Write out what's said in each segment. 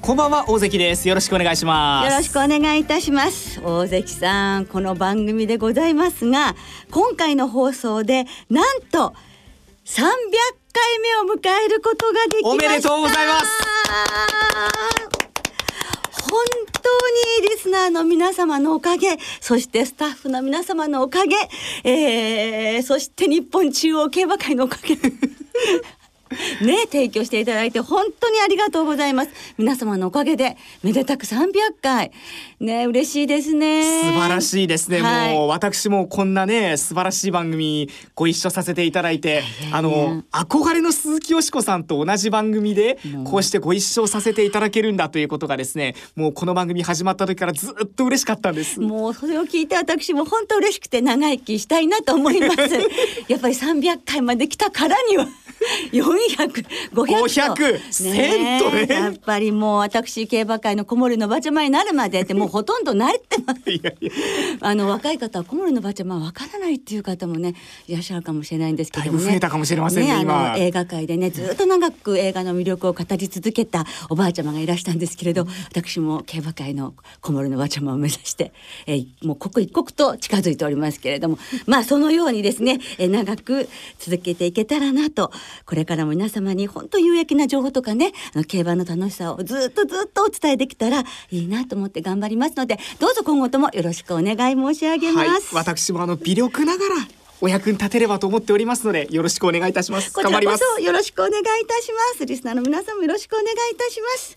こんばんは大関です。よろしくお願いします。よろしくお願いいたします。大関さんこの番組でございますが今回の放送でなんと300回目を迎えることができました。おめでとうございます。本当にリスナーの皆様のおかげそしてスタッフの皆様のおかげ、えー、そして日本中央競馬会のおかげね提供していただいて本当にありがとうございます。皆様のおかげでめでたく300回。ね嬉しいですね。素晴らしいですね、はい、もう私もこんなね素晴らしい番組ご一緒させていただいてあの憧れの鈴木よしこさんと同じ番組でこうしてご一緒させていただけるんだということがですねもうこの番組始まった時からずっと嬉しかったんです。もうそれを聞いて私も本当嬉しくて長生きしたいなと思います。やっぱり300回まで来たからには400、500 1000と。ね。やっぱりもう私競馬界の小森のばちゃまになるまでって もうほとんど慣れてます。いやいや。あの若い方は小森のばちゃまわからないっていう方もねいらっしゃるかもしれないんですけどね。増えたかもしれませんね、ね、あの映画界でねずっと長く映画の魅力を語り続けたおばあちゃまがいらしたんですけれど、私も競馬界の小森のばちゃまを目指して、えー、もう刻一刻と近づいておりますけれどもまあそのようにですね、えー、長く続けていけたらなとこれからも皆様に本当有益な情報とかねあの競馬の楽しさをずっとずっとお伝えできたらいいなと思って頑張りますのでどうぞ今後ともよろしくお願い申し上げます、はい、私もあの微力ながらお役に立てればと思っておりますのでよろしくお願いいたします。こちらこそよろしくお願いいたします。リスナーの皆さんもよろしくお願いいたします。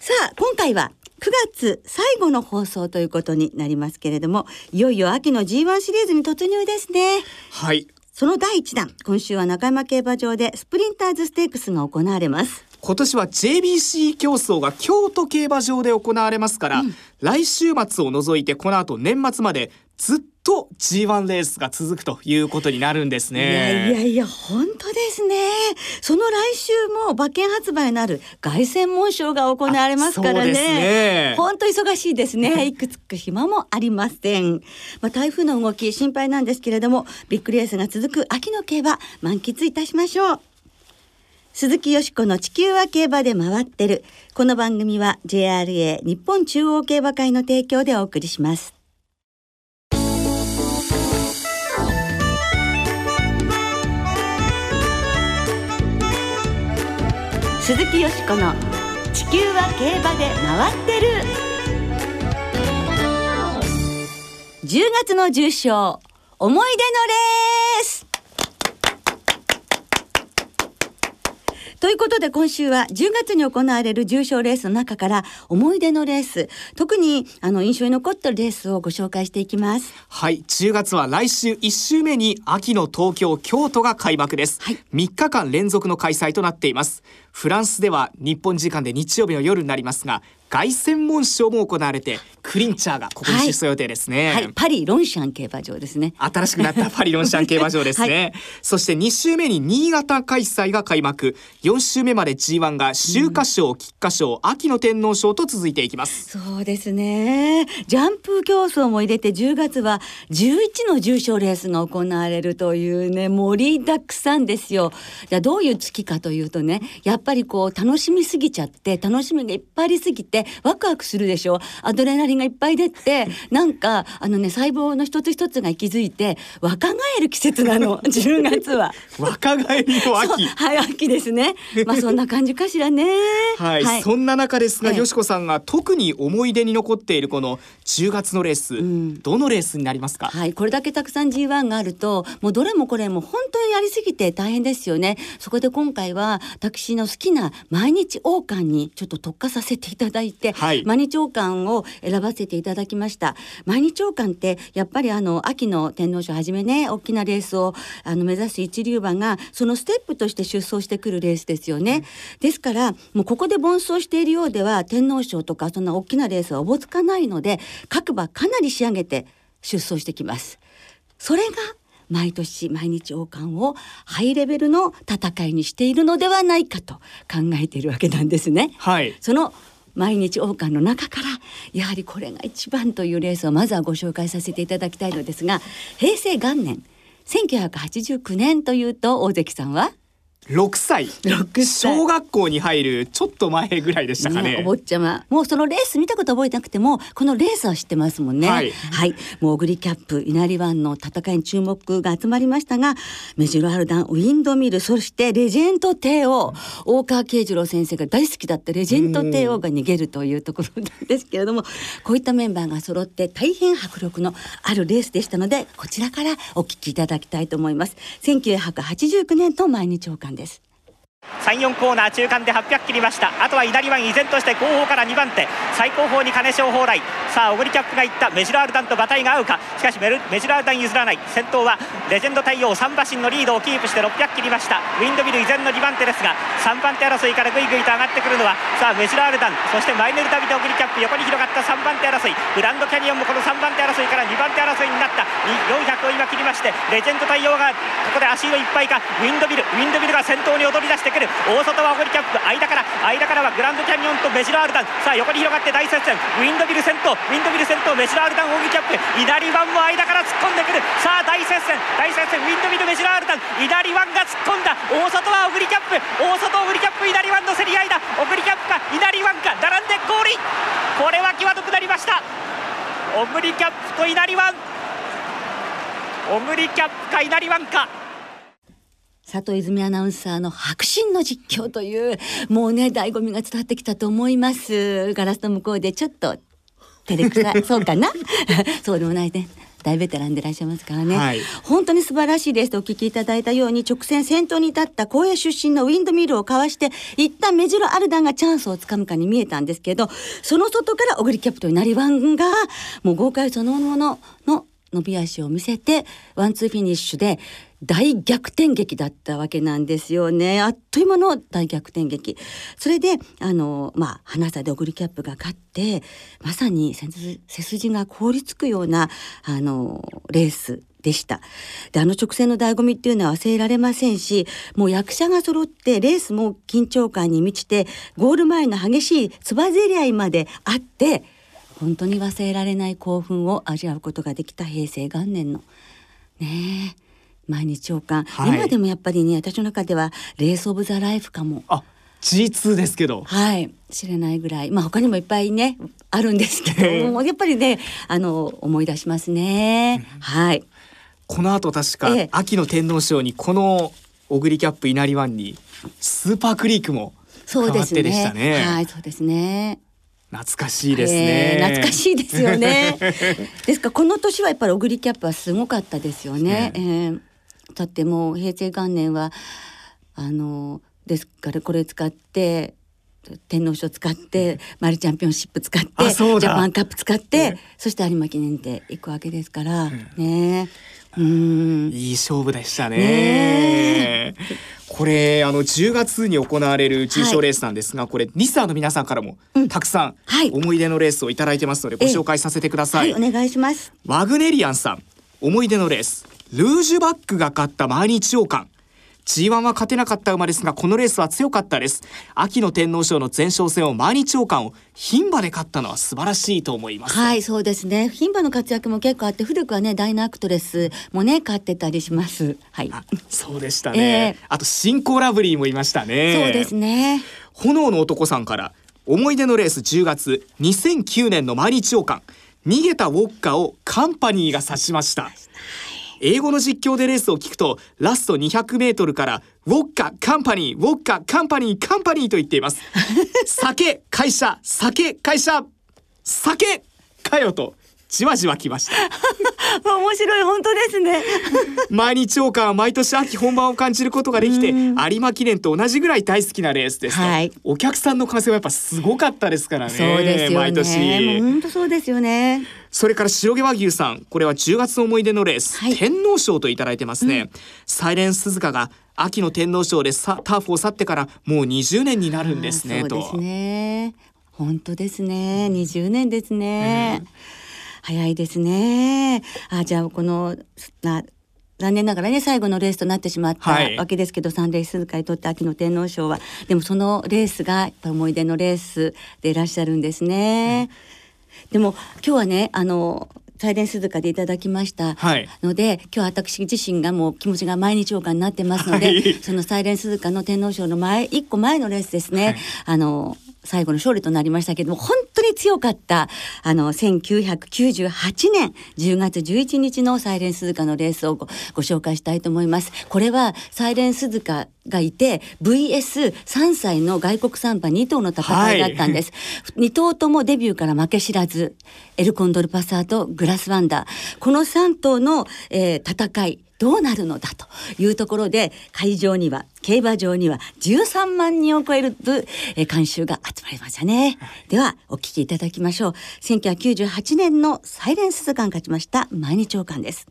さあ今回は9月最後の放送ということになりますけれどもいよいよ秋の G1 シリーズに突入ですね。はいその第一弾今週は中山競馬場でスプリンターズステークスが行われます。今年は JBC 競争が京都競馬場で行われますから、うん、来週末を除いてこの後年末までずっと G1 レースが続くということになるんですね。いやいやいや本当ですね。その来週も馬券発売なる凱旋門賞が行われますからね。本当、ね、忙しいですね。いくつく暇もありません。まあ台風の動き心配なんですけれども、ビッグレースが続く秋の競馬満喫いたしましょう。鈴木よしこの地球は競馬で回ってる。この番組は JRA 日本中央競馬会の提供でお送りします。鈴木よしこの地球は競馬で回ってる10月の重賞思い出のレースということで今週は10月に行われる重賞レースの中から思い出のレース、特にあの印象に残ったレースをご紹介していきます。はい、10月は来週1週目に秋の東京、京都が開幕です。はい、3日間連続の開催となっています。フランスでは日本時間で日曜日の夜になりますが、凱旋門賞も行われてクリンチャーがここに出走予定ですね、はい、はい、パリロンシャン競馬場ですね。新しくなった パリロンシャン競馬場ですね、はい、そして2週目に新潟開催が開幕。4週目まで G1 が秋華賞、菊花賞秋の天皇賞と続いていきます。そうですね。ジャンプ競争も入れて10月は11の重賞レースが行われるというね盛りだくさんですよ。じゃどういう月かというとねやっぱりこう楽しみすぎちゃって楽しみがいっぱいありすぎてワクワクするでしょ？アドレナリンがいっぱい出て なんかあのね細胞の一つ一つが息づいて若返る季節なの。10月は。若返りの秋。はい秋ですね。まあそんな感じかしらね。はい、はい、そんな中ですが、よしこさんが特に思い出に残っているこの10月のレース、うん、どのレースになりますか？はいこれだけたくさん G1 があるともうどれもこれも本当にやりすぎて大変ですよね。そこで今回は私の好きな毎日王冠にちょっと特化させていただいいて、はい、毎日王冠を選ばせていただきました。毎日王冠ってやっぱりあの秋の天皇賞はじめね大きなレースをあの目指す一流馬がそのステップとして出走してくるレースですよね、うん、ですからもうここで奔走しているようでは天皇賞とかそんな大きなレースはおぼつかないので各馬かなり仕上げて出走してきます。それが毎年毎日王冠をハイレベルの戦いにしているのではないかと考えているわけなんですね。はい、その毎日王冠の中からやはりこれが一番というレースをまずはご紹介させていただきたいのですが平成元年1989年というと大関さんは？6歳。小学校に入るちょっと前ぐらいでしたかね、ね、お坊ちゃま。もうそのレース見たこと覚えてなくてもこのレースは知ってますもんね。はい、はい、もうグリキャップ稲荷湾の戦いに注目が集まりましたがメジロアルダンウィンドミルそしてレジェンド帝王。大川慶次郎先生が大好きだったレジェンド帝王が逃げるというところなんですけれどもこういったメンバーが揃って大変迫力のあるレースでしたのでこちらからお聞きいただきたいと思います。1989年と毎日王冠です。34コーナー中間で800切りました。あとは稲荷依然として後方から2番手。最後方に金賞蓬莱さあ小栗キャップがいった。メジロアルダンと馬体が合うか。しかしメジロアルダン譲らない。先頭はレジェンド太陽3馬身のリードをキープして600切りました。ウィンドミル依然の2番手ですが3番手争いからぐいぐいと上がってくるのはさあメジロアルダン。そしてマイネルダビと小栗キャップ横に広がった。3番手争い。グランドキャニオンもこの3番手争いから2番手争いになった。400を今切りましてレジェンド太陽がここで足をいっぱいか。ウィンドミル。ウィンドミルが先頭に踊り出してくる。大外はオグリキャップ。間から間からはグランドキャニオンとメジロアルダン。さあ横に広がって大接戦。ウィンドビル先頭ウィンドビル先頭メジロアルダンオグリキャップ。稲荷湾も間から突っ込んでくる。さあ大接戦。大接戦ウィンドビルメジロアルダン。稲荷湾が突っ込んだ。大外はオグリキャップ。大外オグリキャップ稲荷湾の競り合いだ。オグリキャップか稲荷湾か。並んでゴールこれは際どくなりました。オグリキャップと稲荷湾。オグリキャップか稲荷湾か。佐藤泉アナウンサーの迫真の実況というもうね醍醐味が伝わってきたと思います。ガラスの向こうでちょっと照れくさ そうかな？そうでもないね。大ベテランでいらっしゃいますからね、はい、本当に素晴らしいです。とお聞きいただいたように直線先頭に立った荒野出身のウィンドミルをかわして一旦メジロアルダンがチャンスをつかむかに見えたんですけどその外からオグリキャップとイナリワンがもう豪快そのものの伸び脚を見せてワンツーフィニッシュで大逆転劇だったわけなんですよね。あっという間の大逆転劇。それであのまあハナ差でオグリキャップが勝ってまさに背筋が凍りつくようなあのレースでした。で、あの直線の醍醐味っていうのは忘れられませんし、もう役者が揃ってレースも緊張感に満ちて、ゴール前の激しいつばぜり合いまであって、本当に忘れられない興奮を味わうことができた平成元年の。ねえ。毎日王冠、はい、今でもやっぱりね私の中ではレースオブザライフかも。あ G2 ですけど。はい。知れないぐらい。まあ他にもいっぱいねあるんですけどもやっぱりねあの思い出しますね、うん、はい。この後確か、秋の天皇賞にこのオグリキャップ稲荷湾にスーパークリークも変わってでしたね、ね、はいそうですね。懐かしいですね、えー、懐かしいですよね。ですからこの年はやっぱりオグリキャップはすごかったですよね、ね。えー、だってもう平成元年はあのですからこれ使って天皇賞使ってマリチャンピオンシップ使ってジャパンカップ使って、ね、そして有馬記念で行くわけですから、ねうん。いい勝負でしたね。ねこれあの10月に行われる重賞レースなんですが、はい、これリスナーの皆さんからもたくさん思い出のレースをいただいてますので、ご紹介させてください、はい、お願いします。ワグネリアンさん思い出のレースルージュバックが勝った毎日王冠。G1 は勝てなかった馬ですがこのレースは強かったです。秋の天皇賞の前哨戦を毎日王冠を牝馬で勝ったのは素晴らしいと思います。はいそうですね。牝馬の活躍も結構あって古くはねダイナアクトレスもね勝ってたりします。はい。そうでしたね、えー、あと新興ラブリーもいましたね。そうですね。炎の男さんから思い出のレース10月2009年の毎日王冠。逃げたウォッカをカンパニーが指しました英語の実況でレースを聞くとラスト200メートルからウォッカカンパニーウォッカカンパニーカンパニーと言っています。酒会社酒会社。酒かよと。じわじわきました。面白い本当ですね。毎日王冠は毎年秋本番を感じることができて有馬記念と同じぐらい大好きなレースですと、はい、お客さんの歓声はやっぱすごかったですからねそうですよね。毎年。本当そうですよね。それから白毛和牛さんこれは10月の思い出のレース、はい、天皇賞といただいてますね、うん、サイレンスズカが秋の天皇賞でターフを去ってからもう20年になるんですねと。そうですね。本当ですね。20年ですね、うん、早いですね。あじゃあこのな残念ながらね最後のレースとなってしまったわけですけど、はい、サンデー鈴鹿にとって秋の天皇賞は。でもそのレースがやっぱ思い出のレースでいらっしゃるんですね。うん、でも今日はねあのサイレン鈴鹿でいただきましたので、はい、今日私自身がもう気持ちが毎日王冠になってますので、はい、そのサイレン鈴鹿の天皇賞の前一個前のレースですね、はい、あの最後の勝利となりましたけども、本当に強かった、あの、1998年10月11日のサイレン鈴鹿のレースをごご紹介したいと思います。これは、サイレン鈴鹿がいて、VS3 歳の外国産馬2頭の戦いだったんです。はい、2頭ともデビューから負け知らず、エルコンドルパサーとグラスワンダー。この3頭の、えー、戦い。どうなるのだというところで会場には競馬場には13万人を超える、え観衆が集まりましたね、はい、ではお聞きいただきましょう。1998年のサイレンス図鑑勝ちました毎日王冠です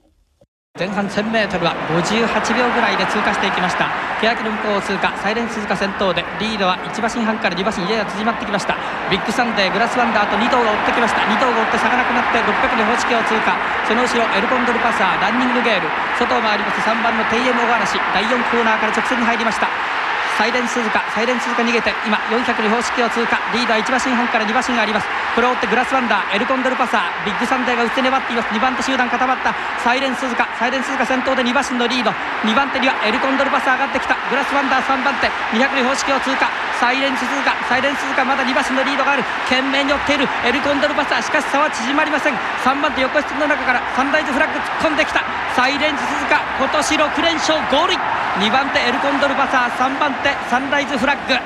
前半 1000m は58秒ぐらいで通過していきました。欅の向こうを通過。サイレンス鈴鹿先頭でリードは1馬身半から2馬身やや縮まってきました。ビッグサンデーグラスワンダーと2頭が追ってきました。2頭が追って差がなくなって600の標識を通過。その後ろエルコンドルパサーランニングゲール。外を回ります3番の TM 小嵐第4コーナーから直線に入りました。サイレンスズカサイレンスズカ逃げて今400の標識を通過。リードは1馬身半から2馬身があります。これを追ってグラスワンダーエルコンドルパサービッグサンデーが打って粘っています。2番手集団固まった。サイレンスズカサイレンスズカ先頭で2馬身のリード。2番手にはエルコンドルパサー上がってきた。グラスワンダー3番手200の標識を通過。サイレンスズカサイレンスズカまだ2馬身のリードがある。懸命に追っている。エルコンドルパサーしかし差は縮まりません。3番手横室の中からサンライズフラッグ突っ込んできた。サイレンスズカ今年6連勝ゴール2番手エルコンドルパサー3番手サンライズフラッグ。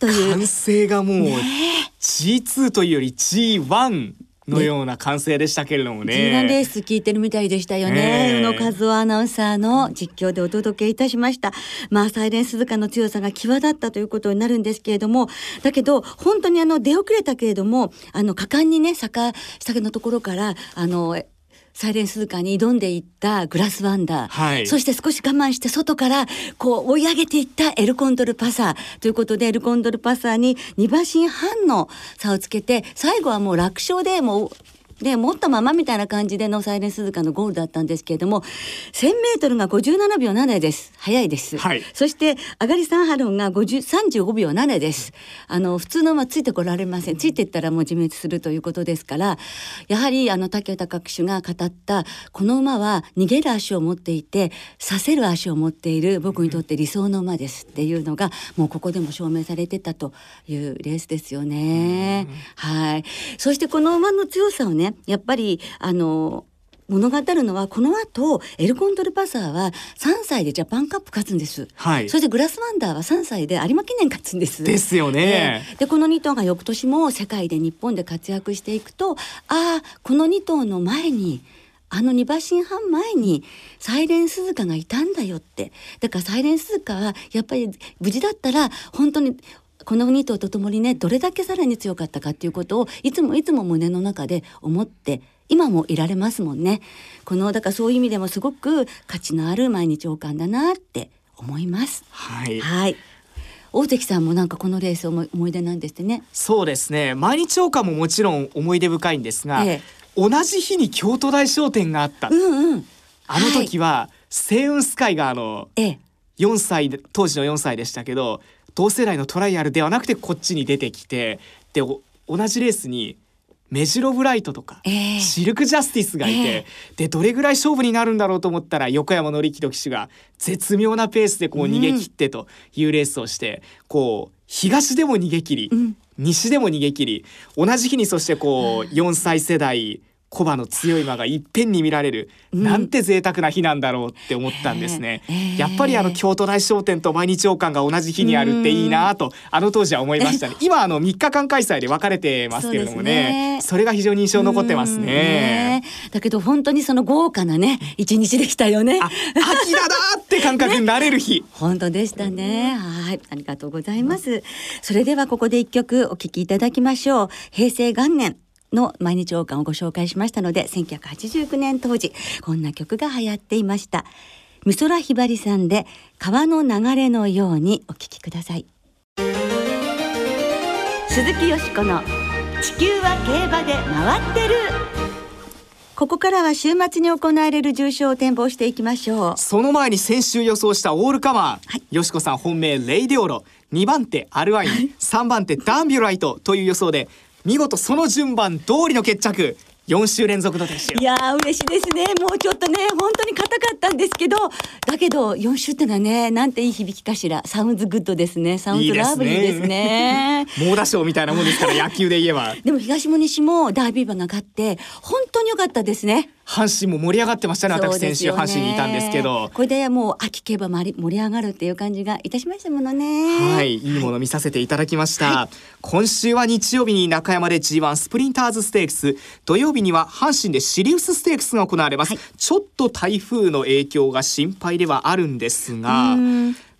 という完成がもう G2 というより G1 のような完成でしたけれどもね。G1 レース聞いてるみたいでしたよね。宇野和夫アナウンサーの実況でお届けいたしました。まあ、サイレンスズカの強さが際立ったということになるんですけれども、だけど、本当にあの、出遅れたけれども、あの、果敢にね、坂下のところから、あの、サイレンスズカに挑んでいったグラスワンダー、はい、そして少し我慢して外からこう追い上げていったエルコンドルパサー。ということでエルコンドルパサーに2馬身半の差をつけて最後はもう楽勝でもうで持ったままみたいな感じでのサイレンス鈴鹿のゴールだったんですけれども 1000m が57秒7です。早いです、はい、そして上がり3ハロンが35秒7です。あの普通の馬ついてこられません。ついていったらもう自滅するということですからやはりあの武豊騎手が語ったこの馬は逃げる足を持っていてさせる足を持っている僕にとって理想の馬ですっていうのがもうここでも証明されてたというレースですよね。はい。そしてこの馬の強さをねやっぱりあの物語るのはこの後エルコントルパサーは3歳でジャパンカップ勝つんです、はい、そしてグラスワンダーは3歳で有馬記念勝つんです。ですよね、でこの2頭が翌年も世界で日本で活躍していくとああこの2頭の前にあの2馬身半前にサイレン鈴鹿がいたんだよって。だからサイレン鈴鹿はやっぱり無事だったら本当にこの2頭とともにねどれだけさらに強かったかっていうことをいつもいつも胸の中で思って今もいられますもんね。このだからそういう意味でもすごく価値のある毎日王冠だなって思います。はい、はい大関さんもなんかこのレース思い出なんですね。そうですね。毎日王冠ももちろん思い出深いんですが、ええ、同じ日に京都大商店があった。うんうん、あの時は、星雲スカイがあの、ええ、4歳当時の4歳でしたけど同世代のトライアルではなくてこっちに出てきてで同じレースにメジロブライトとか、えー、シルクジャスティスがいて、えー、でどれぐらい勝負になるんだろうと思ったら横山紀樹騎手が絶妙なペースでこう逃げ切ってというレースをして、うん、こう東でも逃げ切り、うん、西でも逃げ切り同じ日にそしてこう4歳世代コバの強い馬がいっぺんに見られる、うん、なんて贅沢な日なんだろうって思ったんですね、えー、やっぱりあの京都大商店と毎日王冠が同じ日にあるっていいなとあの当時は思いましたね。今あの3日間開催で分かれてますけれどもね、ね、それが非常に印象残ってますね、ね、だけど本当にその豪華なね一日でしたよね。秋だなって感覚になれる日、本当でしたね。はい。ありがとうございます、それではここで一曲お聴きいただきましょう。平成元年の毎日王冠をご紹介しましたので1989年当時こんな曲が流行っていました。美空ひばりさんで川の流れのようにお聞きください。鈴木よしこの地球は競馬で回ってる。ここからは週末に行われる重賞を展望していきましょう。その前に先週予想したオールカマー、はい、よしこさん本命レイデオロ。2番手アルアイン。3番手ダンビュライトという予想で見事その順番通りの決着。4週連続の的中いや嬉しいですね。もうちょっとね本当に堅かったんですけど。だけど4週ってのはねなんていい響きかしら。 Sounds good ですね。 Sounds lovely ですね。猛打賞みたいなもんですから野球で言えば。でも東も西もダービー馬が勝って本当に良かったですね阪神も盛り上がってましたね私先週阪神にいたんですけど。これでもう秋競馬盛り上がるっていう感じがいたしましたものね。はいいいもの見させていただきました、はい、今週は日曜日に中山で G1 スプリンターズステークス。土曜日には阪神でシリウスステークスが行われます、はい、ちょっと台風の影響が心配ではあるんですが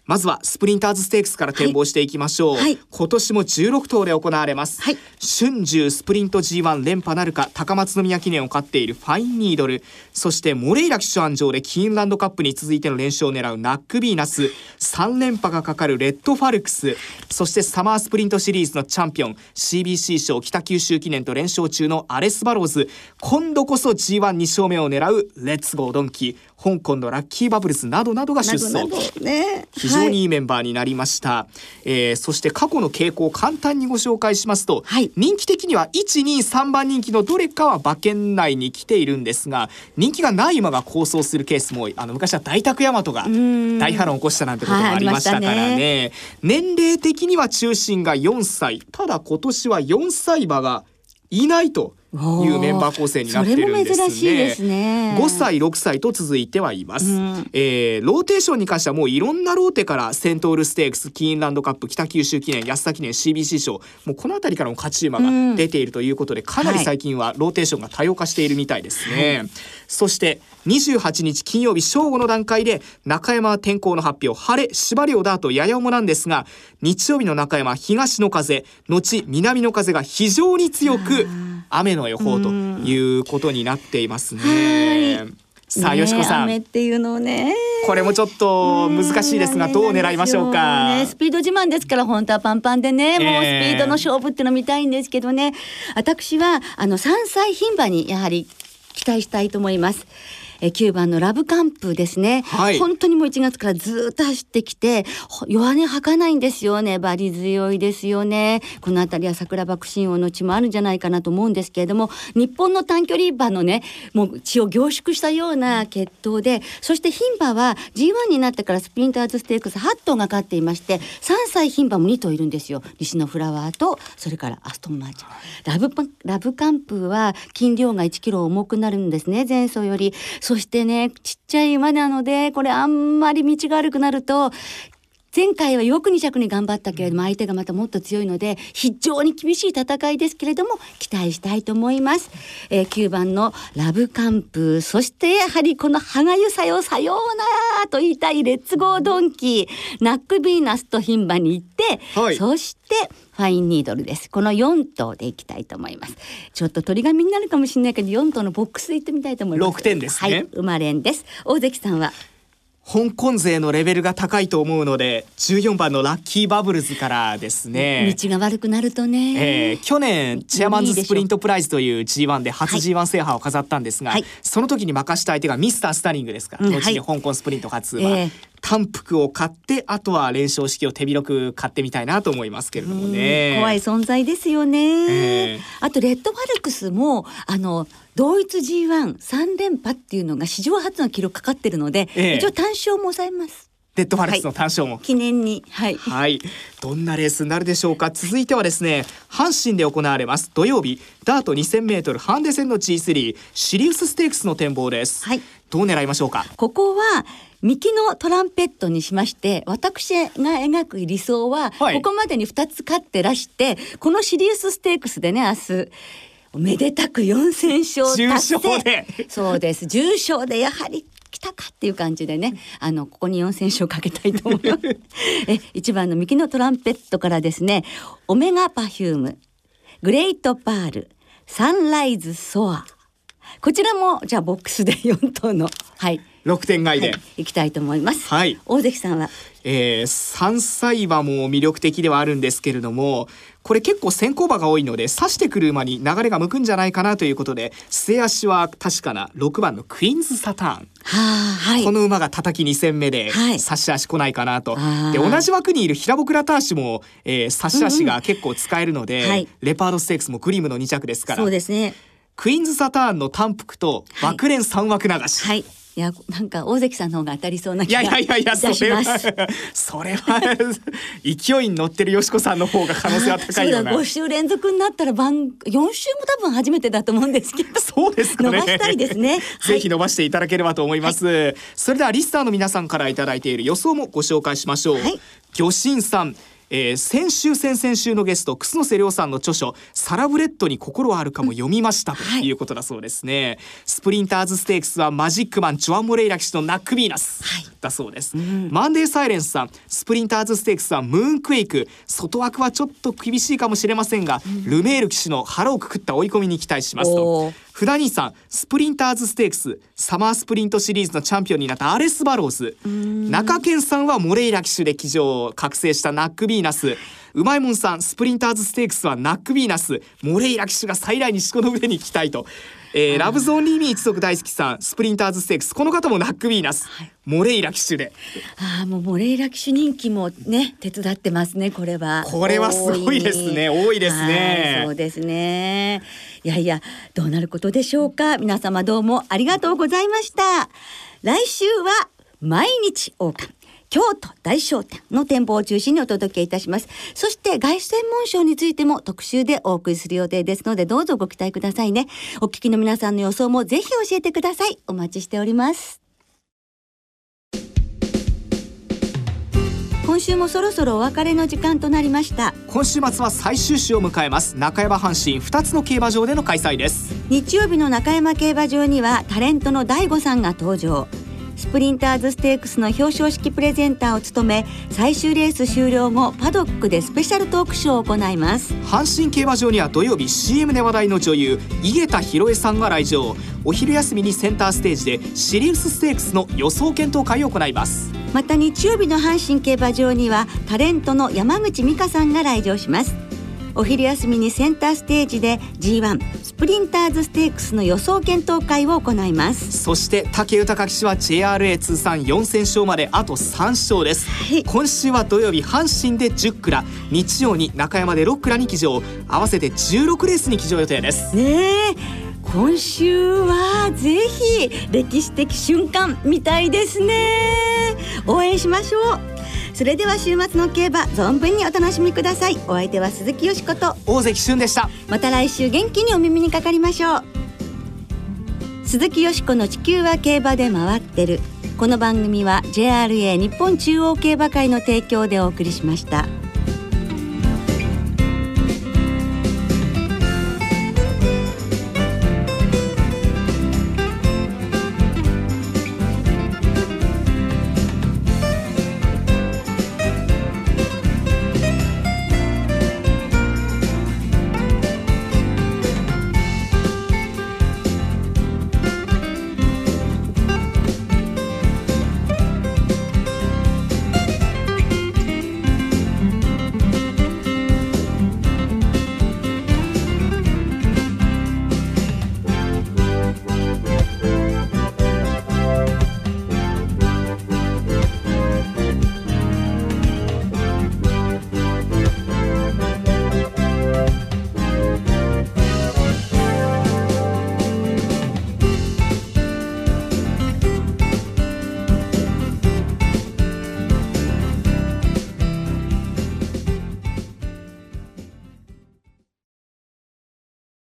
まずはスプリンターズステークスから展望していきましょう、はい、今年も16頭で行われます、はい、春秋スプリント G1 連覇なるか高松宮記念を勝っているファインニードル。そしてモレイラ騎手鞍上でキーンランドカップに続いての連勝を狙うナックビーナス。3連覇がかかるレッドファルクス。そしてサマースプリントシリーズのチャンピオン CBC 賞北九州記念と連勝中のアレスバローズ。今度こそ G12 勝目を狙うレッツゴードンキ香港のラッキーバブルスなどなどが出走、ね、非常にい。いメンバーになりました、はい、えー、そして過去の傾向を簡単にご紹介しますと、はい、人気的には123番人気のどれかは馬券内に来ているんですが人気がない馬が構想するケースもあの昔は大沢大和が大波論を起こしたなんてこともありましたからね。はいね、年齢的には中心が4歳。ただ今年は4歳馬がいないというメンバー構成になってるんですね。すね5歳6歳と続いてはいます、うん、えー、ローテーションに関してはもういろんなローテからセントウルステークスキーンランドカップ北九州記念安田記念 CBC 賞もうこの辺りからも勝ち馬が出ているということで、うん、かなり最近はローテーションが多様化しているみたいですね。はい、そして28日金曜日正午の段階で中山天候の発表晴れ芝良ダートやや重なんですが日曜日の中山東の風後南の風が非常に強く雨の予報ということになっていますね。さあ、よしこさん。雨っていうのね。これもちょっと難しいですが、どう狙いましょうか。ね、スピード自慢ですから、本当はパンパンでね、もうスピードの勝負っていうの見たいんですけどね。私は、あの、山菜牝馬にやはり期待したいと思います。え9番のラブカンプですね、はい、本当にもう1月からずっと走ってきて弱音吐かないんですよね。バリ強いですよね。この辺りは桜爆心王の血もあるんじゃないかなと思うんですけれども日本の短距離馬のねもう血を凝縮したような血統でそして牝馬は G1 になってからスプリンターズステークス8頭が勝っていまして3歳牝馬も2頭いるんですよ。西のフラワーとそれからアストンマーチラブラブカンプは斤量が1キロ重くなるんですね。前走より。そそしてねちっちゃい馬なのでこれあんまり道が悪くなると前回はよく2着に頑張ったけれども相手がまたもっと強いので非常に厳しい戦いですけれども期待したいと思います、えー、9番のラブカンプ。そしてやはりこの歯がゆさよさようなと言いたいレッツゴードンキー。ナックビーナスと牝馬に行って、はい、そしてファインニードルです。この4頭でいきたいと思います。ちょっと鳥紙になるかもしれないけど4頭のボックスで行ってみたいと思います。6点ですね、はい、生まれんです。大関さんは？香港勢のレベルが高いと思うので14番のラッキーバブルズからですね。道が悪くなるとね、えー、去年チェアマンズスプリントプライズという G1 で初 G1 制覇を飾ったんですが、はい、その時に任した相手がミスタースタリングですから、後に香港スプリント勝つは、えー、単服を買ってあとは連勝式を手広く買ってみたいなと思いますけれどもね。怖い存在ですよね、えー、あとレッドファルクスもあの同一 G13 連覇っていうのが史上初の記録かかってるので、ええ、一応単勝も抑えます。デッドファレスの単勝も、はい、記念に。はい、はい、どんなレースになるでしょうか。続いてはですね阪神で行われます。土曜日ダート 2000m ハンデ戦の G3 シリウスステークスの展望です、はい、どう狙いましょうか？ここはミキのトランペットにしまして私が描く理想は、はい、ここまでに2つ勝ってらしてこのシリウスステークスでね明日めでたく4戦勝達成。そうです。重賞でやはり来たかっていう感じでねあのここに4選手をかけたいと思います。え1番のミキノトランペットからですねオメガパフュームグレートパールサンライズソア。こちらもじゃあボックスで4頭のはい。6点買いで、はい、いきたいと思います。はい。大関さんは、えー、3歳馬も魅力的ではあるんですけれども、これ結構先行馬が多いので刺してくる馬に流れが向くんじゃないかなということで末脚は確かな6番のクイーンズサターン、はい、この馬が叩き2戦目で差し足来ないかなと、はい、で同じ枠にいる平僕ラターシュも、えー、差し足が結構使えるので、うんうん、レパードステークスもグリムの2着ですから。そうですね。クイーンズサターンの単服と枠連3枠流し、はいいやなんか大関さんの方が当たりそうな気がいやいやいやそれはそれは勢いに乗ってるよしこさんの方が可能性は高いような5週連続になったら番4週も多分初めてだと思うんですけど。そうですかね。伸ばしたいですね。ぜひ伸ばしていただければと思います、はい、それではリスナーの皆さんからいただいている予想もご紹介しましょう、はい、魚神さんえー、先週先々週のゲスト楠瀬亮さんの著書「サラブレッドに心あるか」も読みました、とい。うことだそうですね、はい、スプリンターズステークスはマジックマンジョアン・モレイラ騎手のナックビーナス、はい、だそうです、うん、マンデーサイレンスさんスプリンターズステークスはムーンクエイク。外枠はちょっと厳しいかもしれませんが、うん、ルメール騎手の腹をくくった追い込みに期待しますとフダ兄さんスプリンターズステークスサマースプリントシリーズのチャンピオンになったアレス・バローズ中堅さんはモレイラ騎手で騎乗を覚醒したナックビーナスうまいもんさんスプリンターズステークスはナックビーナス。モレイラ騎手が最大に四股の上に行きたいと。えー、ラヴズオンリーミー一族大好きさんスプリンターズステークス。この方もナックビーナス、はい、モレイラ騎手で。ああもうモレイラ騎手人気もね手伝ってますねこれは。これはすごいですね。多い。ですね。そうですね。いやいやどうなることでしょうか？皆様どうもありがとうございました。来週は毎日王冠京都大商店の展望を中心にお届けいたします。そして外専門賞についても特集でお送りする予定ですのでどうぞご期待くださいね。お聞きの皆さんの予想もぜひ教えてください。お待ちしております。今週もそろそろお別れの時間となりました今週末は最終週を迎えます中山阪神2つの競馬場での開催です日曜日の中山競馬場にはタレントの大悟さんが登場スプリンターズステークスの表彰式プレゼンターを務め最終レース終了後パドックでスペシャルトークショーを行います。阪神競馬場には土曜日 CM で話題の女優井桁弘恵さんが来場。お昼休みにセンターステージでシリウスステークスの予想検討会を行います。また日曜日の阪神競馬場にはタレントの山口美香さんが来場しますお昼休みにセンターステージで G1 スプリンターズステークスの予想検討会を行います。そして武豊騎手は JRA 通算4戦勝まであと3勝です、はい、今週は土曜日阪神で10クラ日曜に中山で6クラに騎乗。合わせて16レースに騎乗予定です。ね今週はぜひ歴史的瞬間見たいですね。応援しましょうそれでは週末の競馬存分にお楽しみください。お相手は鈴木よしこと。大関俊でした。また来週元気にお耳にかかりましょう。鈴木よしこの地球は競馬で回ってる。この番組は JRA 日本中央競馬会の提供でお送りしました。